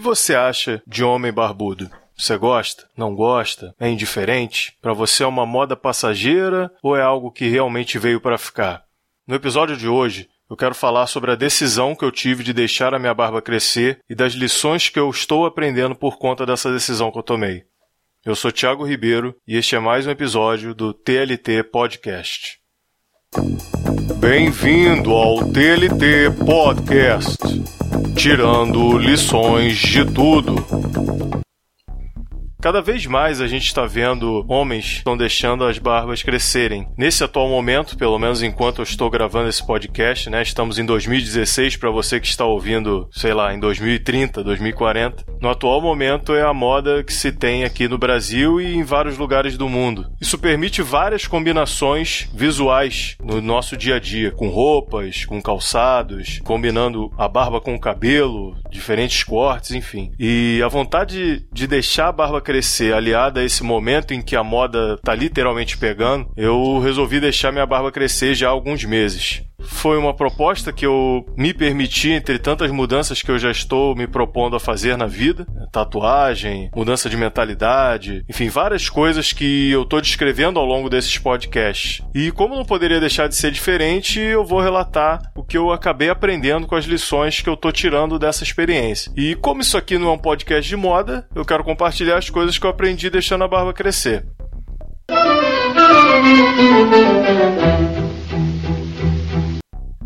que você acha de homem barbudo? Você gosta? Não gosta? É indiferente? Para você é uma moda passageira ou é algo que realmente veio para ficar? No episódio de hoje, eu quero falar sobre a decisão que eu tive de deixar a minha barba crescer e das lições que eu estou aprendendo por conta dessa decisão que eu tomei. Eu sou Thiago Ribeiro e este é mais um episódio do TLT Podcast. Bem-vindo ao TLT Podcast, tirando lições de tudo. Cada vez mais a gente está vendo homens estão deixando as barbas crescerem. Nesse atual momento, pelo menos enquanto eu estou gravando esse podcast, né? Estamos em 2016 para você que está ouvindo, sei lá, em 2030, 2040. No atual momento é a moda que se tem aqui no Brasil e em vários lugares do mundo. Isso permite várias combinações visuais no nosso dia a dia, com roupas, com calçados, combinando a barba com o cabelo, diferentes cortes, enfim. E a vontade de deixar a barba crescer, aliada a esse momento em que a moda tá literalmente pegando, eu resolvi deixar minha barba crescer já há alguns meses. Foi uma proposta que eu me permiti entre tantas mudanças que eu já estou me propondo a fazer na vida, tatuagem, mudança de mentalidade, enfim, várias coisas que eu estou descrevendo ao longo desses podcasts. E como não poderia deixar de ser diferente, eu vou relatar o que eu acabei aprendendo com as lições que eu estou tirando dessa experiência. E como isso aqui não é um podcast de moda, eu quero compartilhar as coisas que eu aprendi deixando a barba crescer.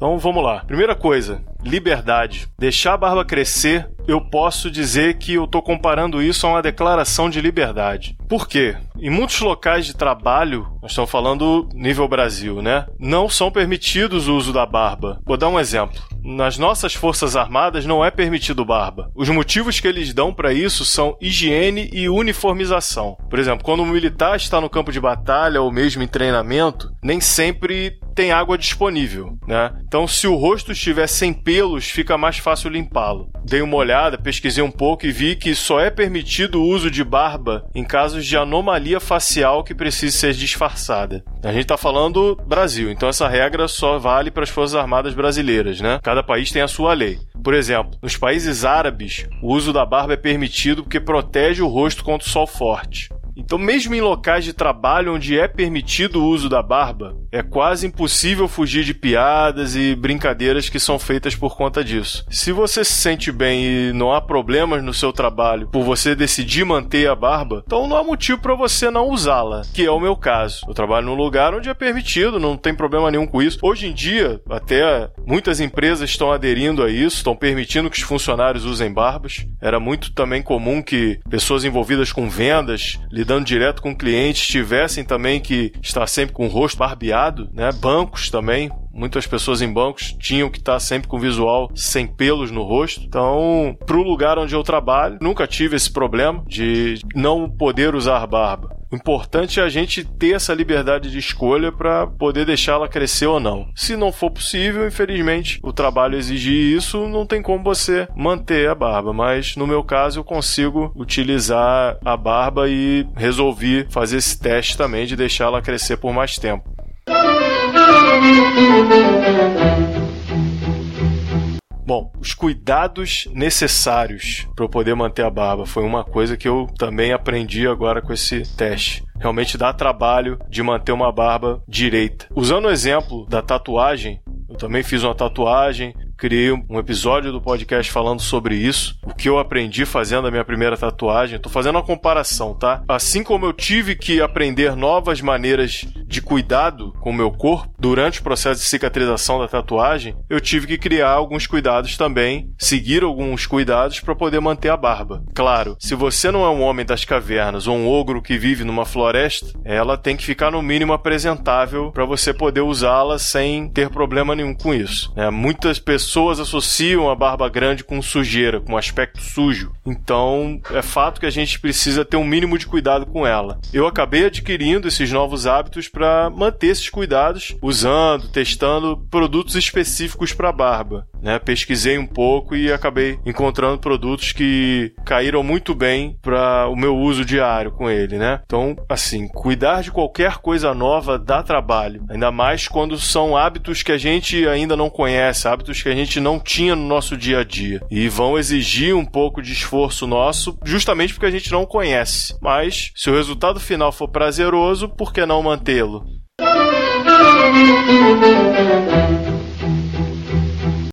Então vamos lá. Primeira coisa, liberdade. Deixar a barba crescer, eu posso dizer que eu estou comparando isso a uma declaração de liberdade. Por quê? Em muitos locais de trabalho, nós estamos falando nível Brasil, né? Não são permitidos o uso da barba. Vou dar um exemplo. Nas nossas Forças Armadas não é permitido barba. Os motivos que eles dão para isso são higiene e uniformização. Por exemplo, quando um militar está no campo de batalha ou mesmo em treinamento, nem sempre tem água disponível, né? Então, se o rosto estiver sem pelos, fica mais fácil limpá-lo. Dei uma olhada, pesquisei um pouco e vi que só é permitido o uso de barba em casos de anomalia facial que precise ser disfarçada. A gente está falando Brasil, então essa regra só vale para as Forças Armadas brasileiras, né? Cada país tem a sua lei. Por exemplo, nos países árabes, o uso da barba é permitido porque protege o rosto contra o sol forte. Então, mesmo em locais de trabalho onde é permitido o uso da barba, é quase impossível fugir de piadas e brincadeiras que são feitas por conta disso. Se você se sente bem e não há problemas no seu trabalho por você decidir manter a barba, então não há motivo para você não usá-la, que é o meu caso. Eu trabalho num lugar onde é permitido, não tem problema nenhum com isso. Hoje em dia, até muitas empresas estão aderindo a isso, estão permitindo que os funcionários usem barbas. Era muito também comum que pessoas envolvidas com vendas, lidando direto com clientes, tivessem também que estar sempre com o rosto barbeado, né? Bancos também, muitas pessoas em bancos tinham que estar sempre com visual sem pelos no rosto. Então, pro lugar onde eu trabalho, nunca tive esse problema de não poder usar barba. O importante é a gente ter essa liberdade de escolha para poder deixá-la crescer ou não. Se não for possível, infelizmente, o trabalho exigir isso, não tem como você manter a barba. Mas no meu caso, eu consigo utilizar a barba e resolvi fazer esse teste também de deixá-la crescer por mais tempo. Bom, os cuidados necessários para eu poder manter a barba foi uma coisa que eu também aprendi agora com esse teste. Realmente dá trabalho de manter uma barba direita. Usando o exemplo da tatuagem, eu também fiz uma tatuagem, criei um episódio do podcast falando sobre isso, o que eu aprendi fazendo a minha primeira tatuagem. Estou fazendo uma comparação, tá? Assim como eu tive que aprender novas maneiras de cuidado com o meu corpo durante o processo de cicatrização da tatuagem, eu tive que criar alguns cuidados também, seguir alguns cuidados para poder manter a barba. Claro, se você não é um homem das cavernas ou um ogro que vive numa floresta, ela tem que ficar no mínimo apresentável para você poder usá-la sem ter problema nenhum com isso. É, muitas pessoas associam a barba grande com sujeira, com aspecto sujo. Então, é fato que a gente precisa ter um mínimo de cuidado com ela. Eu acabei adquirindo esses novos hábitos para manter esses cuidados usando, testando produtos específicos para barba. Né? Pesquisei um pouco e acabei encontrando produtos que caíram muito bem para o meu uso diário com ele, né? Então, assim, cuidar de qualquer coisa nova dá trabalho, ainda mais quando são hábitos que a gente ainda não conhece, hábitos que a gente não tinha no nosso dia a dia e vão exigir um pouco de esforço nosso, justamente porque a gente não conhece. Mas se o resultado final for prazeroso, por que não mantê-lo?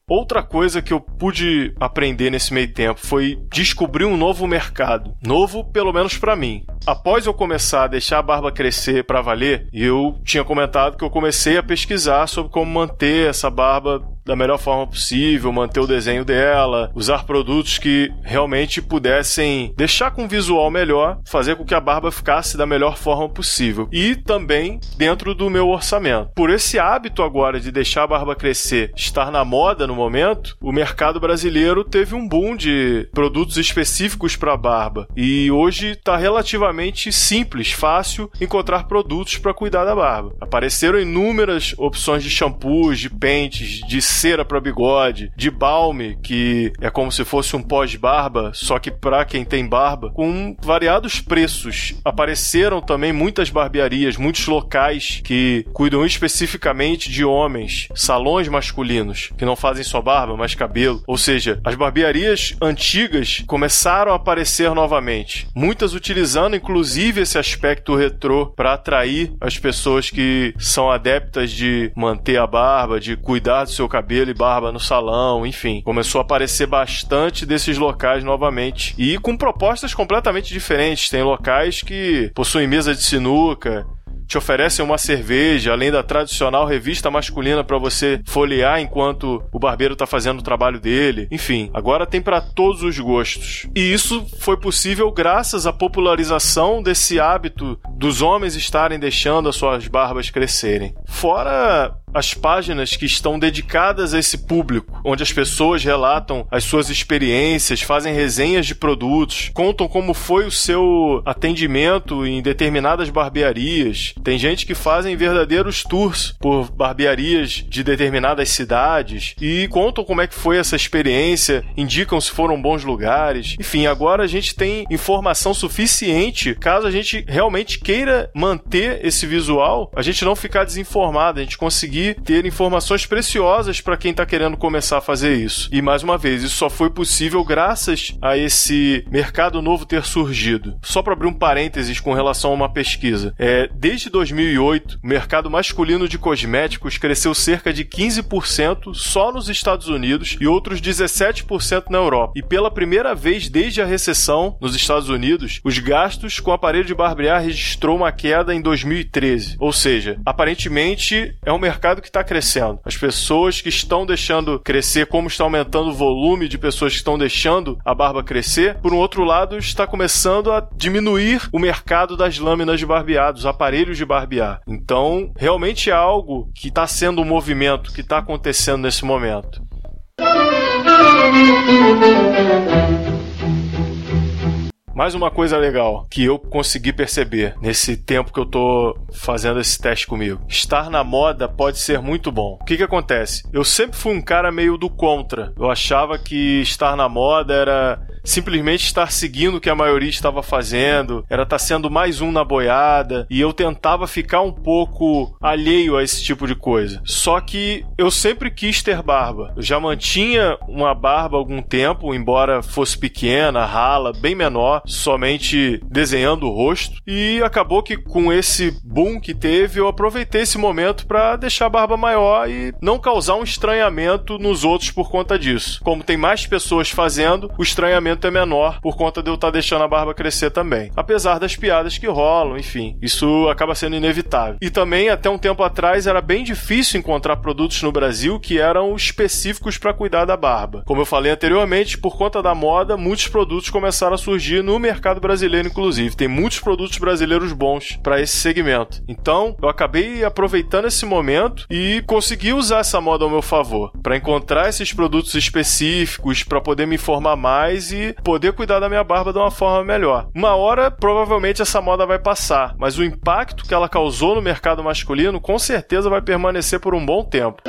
Outra coisa que eu pude aprender nesse meio tempo foi descobrir um novo mercado. Novo, pelo menos para mim. Após eu começar a deixar a barba crescer para valer, eu tinha comentado que eu comecei a pesquisar sobre como manter essa barba da melhor forma possível, manter o desenho dela, usar produtos que realmente pudessem deixar com um visual melhor, fazer com que a barba ficasse da melhor forma possível. E também dentro do meu orçamento. Por esse hábito agora de deixar a barba crescer, estar na moda no momento, o mercado brasileiro teve um boom de produtos específicos para barba. E hoje está relativamente simples, fácil encontrar produtos para cuidar da barba. Apareceram inúmeras opções de shampoos, de pentes, de cera para bigode, de balme, que é como se fosse um pós-barba, só que para quem tem barba, com variados preços. Apareceram também muitas barbearias, muitos locais que cuidam especificamente de homens, salões masculinos, que não fazem só barba, mas cabelo. Ou seja, as barbearias antigas começaram a aparecer novamente, muitas utilizando inclusive esse aspecto retrô para atrair as pessoas que são adeptas de manter a barba, de cuidar do seu cabelo cabelo e barba no salão, enfim. Começou a aparecer bastante desses locais novamente. E com propostas completamente diferentes. Tem locais que possuem mesa de sinuca, te oferecem uma cerveja, além da tradicional revista masculina para você folhear enquanto o barbeiro está fazendo o trabalho dele. Enfim, agora tem para todos os gostos. E isso foi possível graças à popularização desse hábito dos homens estarem deixando as suas barbas crescerem. Fora as páginas que estão dedicadas a esse público, onde as pessoas relatam as suas experiências, fazem resenhas de produtos, contam como foi o seu atendimento em determinadas barbearias. Tem gente que fazem verdadeiros tours por barbearias de determinadas cidades e contam como é que foi essa experiência, indicam se foram bons lugares. Enfim, agora a gente tem informação suficiente caso a gente realmente queira manter esse visual, a gente não ficar desinformado, a gente conseguir ter informações preciosas para quem está querendo começar a fazer isso. E mais uma vez, isso só foi possível graças a esse mercado novo ter surgido. Só para abrir um parênteses com relação a uma pesquisa, é, desde 2008, o mercado masculino de cosméticos cresceu cerca de 15% só nos Estados Unidos e outros 17% na Europa. E pela primeira vez desde a recessão nos Estados Unidos, os gastos com aparelho de barbear registrou uma queda em 2013. Ou seja, aparentemente é um mercado mercado que está crescendo. As pessoas que estão deixando crescer, como está aumentando o volume de pessoas que estão deixando a barba crescer, por um outro lado, está começando a diminuir o mercado das lâminas de barbear, dos aparelhos de barbear. Então, realmente é algo que está sendo um movimento que está acontecendo nesse momento. Mais uma coisa legal que eu consegui perceber nesse tempo que eu tô fazendo esse teste comigo. Estar na moda pode ser muito bom. O que que acontece? Eu sempre fui um cara meio do contra. Eu achava que estar na moda era simplesmente estar seguindo o que a maioria estava fazendo, era estar sendo mais um na boiada, e eu tentava ficar um pouco alheio a esse tipo de coisa. Só que eu sempre quis ter barba. Eu já mantinha uma barba há algum tempo, embora fosse pequena, rala, bem menor, somente desenhando o rosto, e acabou que com esse boom que teve, eu aproveitei esse momento para deixar a barba maior e não causar um estranhamento nos outros por conta disso. Como tem mais pessoas fazendo, o estranhamento é menor por conta de eu estar tá deixando a barba crescer também. Apesar das piadas que rolam, enfim, isso acaba sendo inevitável. E também, até um tempo atrás, era bem difícil encontrar produtos no Brasil que eram específicos para cuidar da barba. Como eu falei anteriormente, por conta da moda, muitos produtos começaram a surgir no mercado brasileiro, inclusive. Tem muitos produtos brasileiros bons para esse segmento. Então, eu acabei aproveitando esse momento e consegui usar essa moda ao meu favor, para encontrar esses produtos específicos, para poder me informar mais e e poder cuidar da minha barba de uma forma melhor. Uma hora, provavelmente, essa moda vai passar, mas o impacto que ela causou no mercado masculino com certeza vai permanecer por um bom tempo.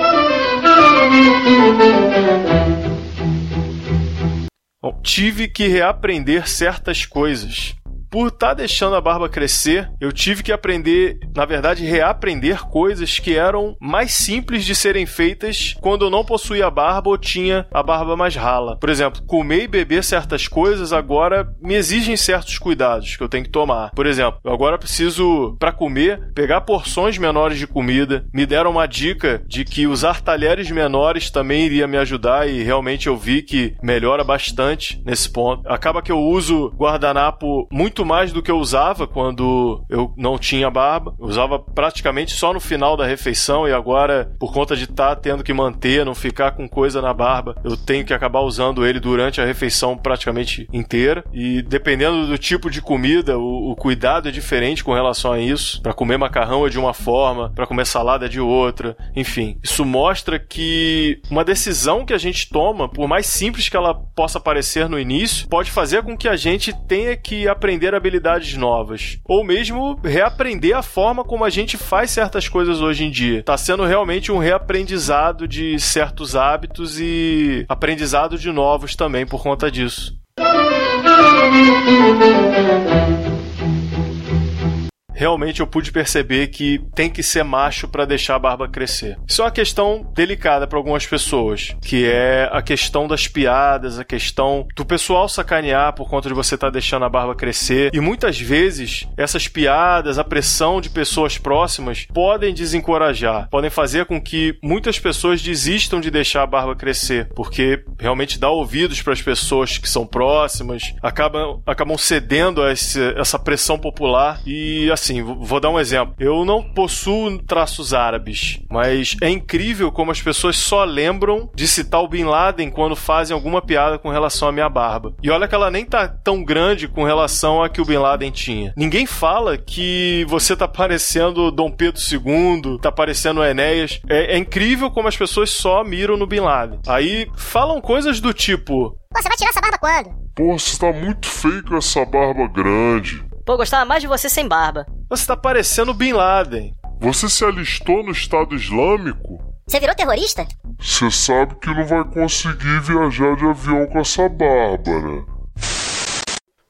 Bom, tive que reaprender certas coisas por estar tá deixando a barba crescer, eu tive que aprender, na verdade, reaprender coisas que eram mais simples de serem feitas quando eu não possuía barba ou tinha a barba mais rala. Por exemplo, comer e beber certas coisas agora me exigem certos cuidados que eu tenho que tomar. Por exemplo, eu agora preciso, para comer, pegar porções menores de comida. Me deram uma dica de que usar talheres menores também iria me ajudar e realmente eu vi que melhora bastante nesse ponto. Acaba que eu uso guardanapo muito muito mais do que eu usava quando eu não tinha barba. Eu usava praticamente só no final da refeição e agora, por conta de estar tá tendo que manter, não ficar com coisa na barba, eu tenho que acabar usando ele durante a refeição praticamente inteira. E dependendo do tipo de comida, o, o cuidado é diferente com relação a isso. Para comer macarrão é de uma forma, para comer salada é de outra. Enfim, isso mostra que uma decisão que a gente toma, por mais simples que ela possa parecer no início, pode fazer com que a gente tenha que aprender aprender habilidades novas. Ou mesmo reaprender a forma como a gente faz certas coisas hoje em dia. Tá sendo realmente um reaprendizado de certos hábitos e aprendizado de novos também por conta disso realmente eu pude perceber que tem que ser macho para deixar a barba crescer. Isso é uma questão delicada para algumas pessoas, que é a questão das piadas, a questão do pessoal sacanear por conta de você estar tá deixando a barba crescer. E muitas vezes essas piadas, a pressão de pessoas próximas podem desencorajar, podem fazer com que muitas pessoas desistam de deixar a barba crescer, porque realmente dá ouvidos para as pessoas que são próximas, acabam, acabam cedendo a esse, essa pressão popular e assim assim, vou dar um exemplo. Eu não possuo traços árabes, mas é incrível como as pessoas só lembram de citar o Bin Laden quando fazem alguma piada com relação à minha barba. E olha que ela nem tá tão grande com relação a que o Bin Laden tinha. Ninguém fala que você tá parecendo Dom Pedro II, tá parecendo Enéas. É, é incrível como as pessoas só miram no Bin Laden. Aí falam coisas do tipo: Você vai tirar essa barba quando? Pô, você tá muito feio com essa barba grande. Pô, gostava mais de você sem barba. Você tá parecendo Bin Laden. Você se alistou no Estado Islâmico? Você virou terrorista? Você sabe que não vai conseguir viajar de avião com essa Bárbara.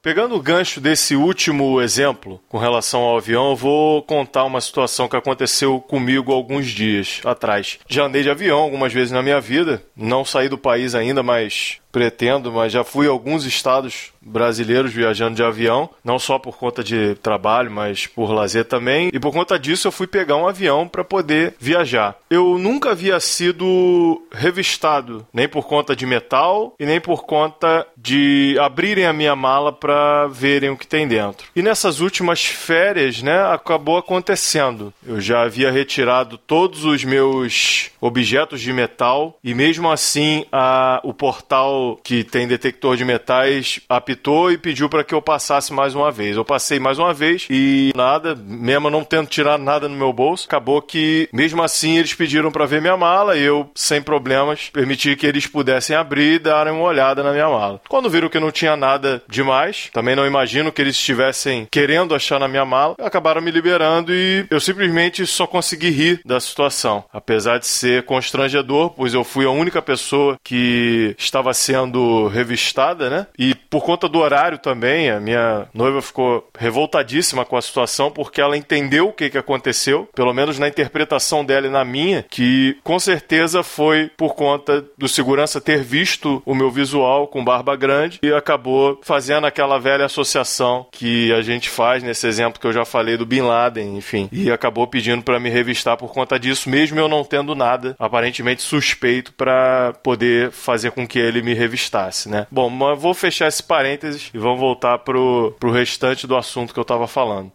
Pegando o gancho desse último exemplo com relação ao avião, eu vou contar uma situação que aconteceu comigo alguns dias atrás. Já andei de avião algumas vezes na minha vida, não saí do país ainda, mas pretendo, mas já fui a alguns estados brasileiros viajando de avião, não só por conta de trabalho, mas por lazer também. E por conta disso eu fui pegar um avião para poder viajar. Eu nunca havia sido revistado, nem por conta de metal e nem por conta de abrirem a minha mala para verem o que tem dentro. E nessas últimas férias, né, acabou acontecendo. Eu já havia retirado todos os meus objetos de metal e mesmo assim a, o portal que tem detector de metais apitou e pediu para que eu passasse mais uma vez. Eu passei mais uma vez e nada, mesmo não tendo tirado nada no meu bolso, acabou que mesmo assim eles pediram para ver minha mala e eu, sem problemas, permiti que eles pudessem abrir e darem uma olhada na minha mala. Quando viram que não tinha nada demais, também não imagino que eles estivessem querendo achar na minha mala, acabaram me liberando e eu simplesmente só consegui rir da situação. Apesar de ser constrangedor, pois eu fui a única pessoa que estava sendo revistada, né? E por conta do horário também, a minha noiva ficou revoltadíssima com a situação porque ela entendeu o que, que aconteceu, pelo menos na interpretação dela e na minha, que com certeza foi por conta do segurança ter visto o meu visual com barba grande e acabou fazendo aquela velha associação que a gente faz nesse exemplo que eu já falei do Bin Laden, enfim, e acabou pedindo para me revistar por conta disso, mesmo eu não tendo nada aparentemente suspeito para poder fazer com que ele me revistasse, né? Bom, mas vou fechar esse parênteses e vamos voltar pro, pro restante do assunto que eu estava falando.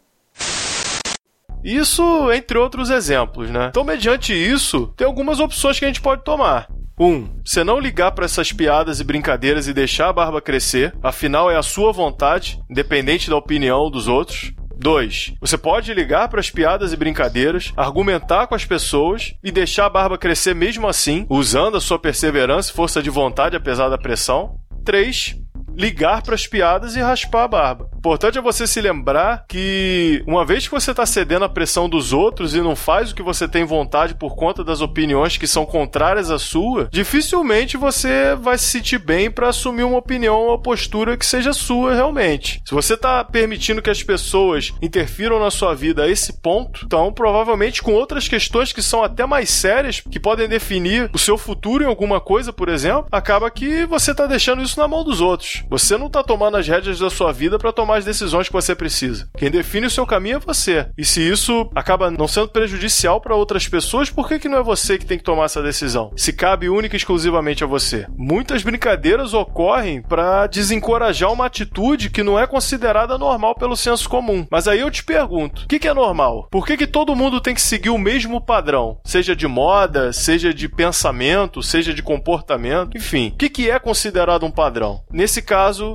Isso entre outros exemplos, né? Então, mediante isso, tem algumas opções que a gente pode tomar. 1. Um, você não ligar para essas piadas e brincadeiras e deixar a barba crescer, afinal é a sua vontade, independente da opinião dos outros. 2. Você pode ligar para as piadas e brincadeiras, argumentar com as pessoas e deixar a barba crescer mesmo assim, usando a sua perseverança e força de vontade apesar da pressão. 3 ligar para as piadas e raspar a barba. Importante é você se lembrar que uma vez que você está cedendo à pressão dos outros e não faz o que você tem vontade por conta das opiniões que são contrárias à sua, dificilmente você vai se sentir bem para assumir uma opinião, uma postura que seja sua realmente. Se você está permitindo que as pessoas interfiram na sua vida a esse ponto, então provavelmente com outras questões que são até mais sérias, que podem definir o seu futuro em alguma coisa, por exemplo, acaba que você está deixando isso na mão dos outros. Você não está tomando as rédeas da sua vida para tomar as decisões que você precisa. Quem define o seu caminho é você. E se isso acaba não sendo prejudicial para outras pessoas, por que, que não é você que tem que tomar essa decisão? Se cabe única e exclusivamente a você. Muitas brincadeiras ocorrem para desencorajar uma atitude que não é considerada normal pelo senso comum. Mas aí eu te pergunto: o que, que é normal? Por que, que todo mundo tem que seguir o mesmo padrão? Seja de moda, seja de pensamento, seja de comportamento, enfim. O que, que é considerado um padrão? Nesse caso,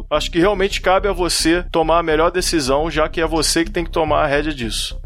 acho que realmente cabe a você tomar a melhor decisão, já que é você que tem que tomar a rédea disso.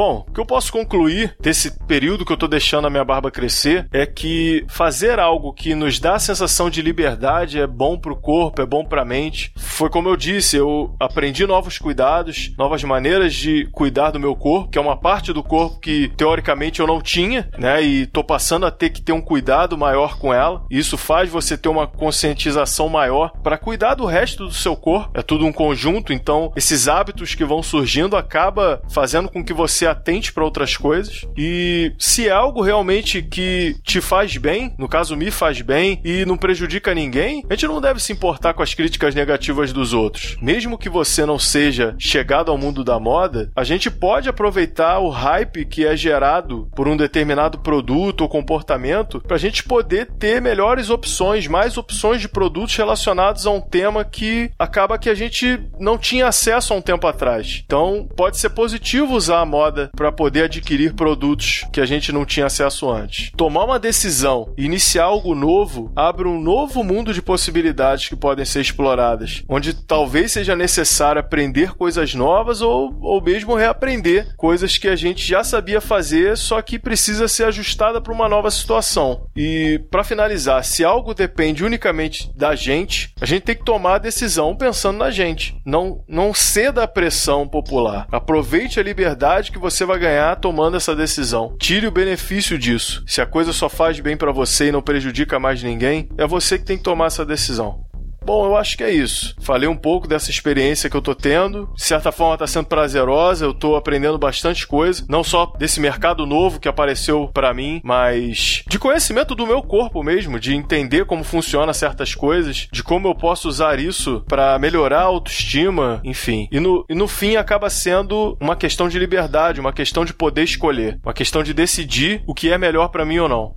Bom, o que eu posso concluir desse período que eu tô deixando a minha barba crescer é que fazer algo que nos dá a sensação de liberdade é bom pro corpo, é bom pra mente. Foi como eu disse, eu aprendi novos cuidados, novas maneiras de cuidar do meu corpo, que é uma parte do corpo que teoricamente eu não tinha, né? E tô passando a ter que ter um cuidado maior com ela. Isso faz você ter uma conscientização maior para cuidar do resto do seu corpo. É tudo um conjunto, então esses hábitos que vão surgindo acaba fazendo com que você atente para outras coisas. E se é algo realmente que te faz bem, no caso me faz bem, e não prejudica ninguém, a gente não deve se importar com as críticas negativas dos outros. Mesmo que você não seja chegado ao mundo da moda, a gente pode aproveitar o hype que é gerado por um determinado produto ou comportamento para a gente poder ter melhores opções, mais opções de produtos relacionados a um tema que acaba que a gente não tinha acesso há um tempo atrás. Então, pode ser positivo usar a moda para poder adquirir produtos que a gente não tinha acesso antes. Tomar uma decisão iniciar algo novo abre um novo mundo de possibilidades que podem ser exploradas, onde talvez seja necessário aprender coisas novas ou, ou mesmo reaprender coisas que a gente já sabia fazer, só que precisa ser ajustada para uma nova situação. E para finalizar, se algo depende unicamente da gente, a gente tem que tomar a decisão pensando na gente. Não, não ceda à pressão popular. Aproveite a liberdade que você vai ganhar tomando essa decisão. Tire o benefício disso. Se a coisa só faz bem para você e não prejudica mais ninguém, é você que tem que tomar essa decisão. Bom, eu acho que é isso. Falei um pouco dessa experiência que eu tô tendo. De certa forma tá sendo prazerosa, eu tô aprendendo bastante coisa, não só desse mercado novo que apareceu para mim, mas de conhecimento do meu corpo mesmo, de entender como funciona certas coisas, de como eu posso usar isso para melhorar a autoestima, enfim. E no, e no fim acaba sendo uma questão de liberdade, uma questão de poder escolher, uma questão de decidir o que é melhor para mim ou não.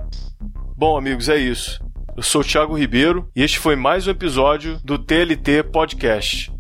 Bom, amigos, é isso. Eu sou o Thiago Ribeiro e este foi mais um episódio do TLT Podcast.